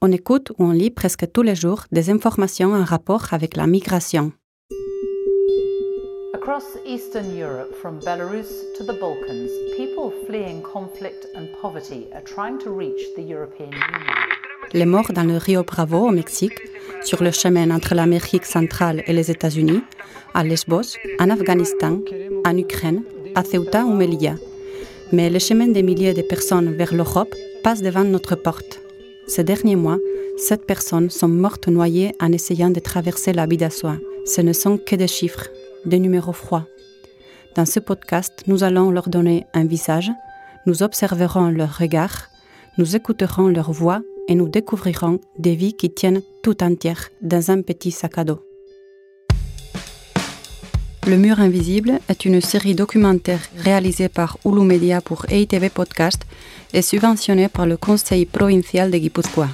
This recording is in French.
On écoute ou on lit presque tous les jours des informations en rapport avec la migration. Across Eastern Europe, from Belarus to the Balkans, people fleeing conflict and poverty are trying to reach the European Union. Les morts dans le Rio Bravo au Mexique, sur le chemin entre l'Amérique centrale et les États-Unis, à Lesbos, en Afghanistan, en Ukraine, à Ceuta ou Melilla. Mais le chemin des milliers de personnes vers l'Europe passe devant notre porte. Ces derniers mois, sept personnes sont mortes noyées en essayant de traverser la Bidassoa. Ce ne sont que des chiffres, des numéros froids. Dans ce podcast, nous allons leur donner un visage, nous observerons leur regard, nous écouterons leur voix et nous découvrirons des vies qui tiennent tout entières dans un petit sac à dos. Le mur invisible est une série documentaire réalisée par Hulu Media pour EITV Podcast et subventionnée par le Conseil provincial de Guipúzcoa.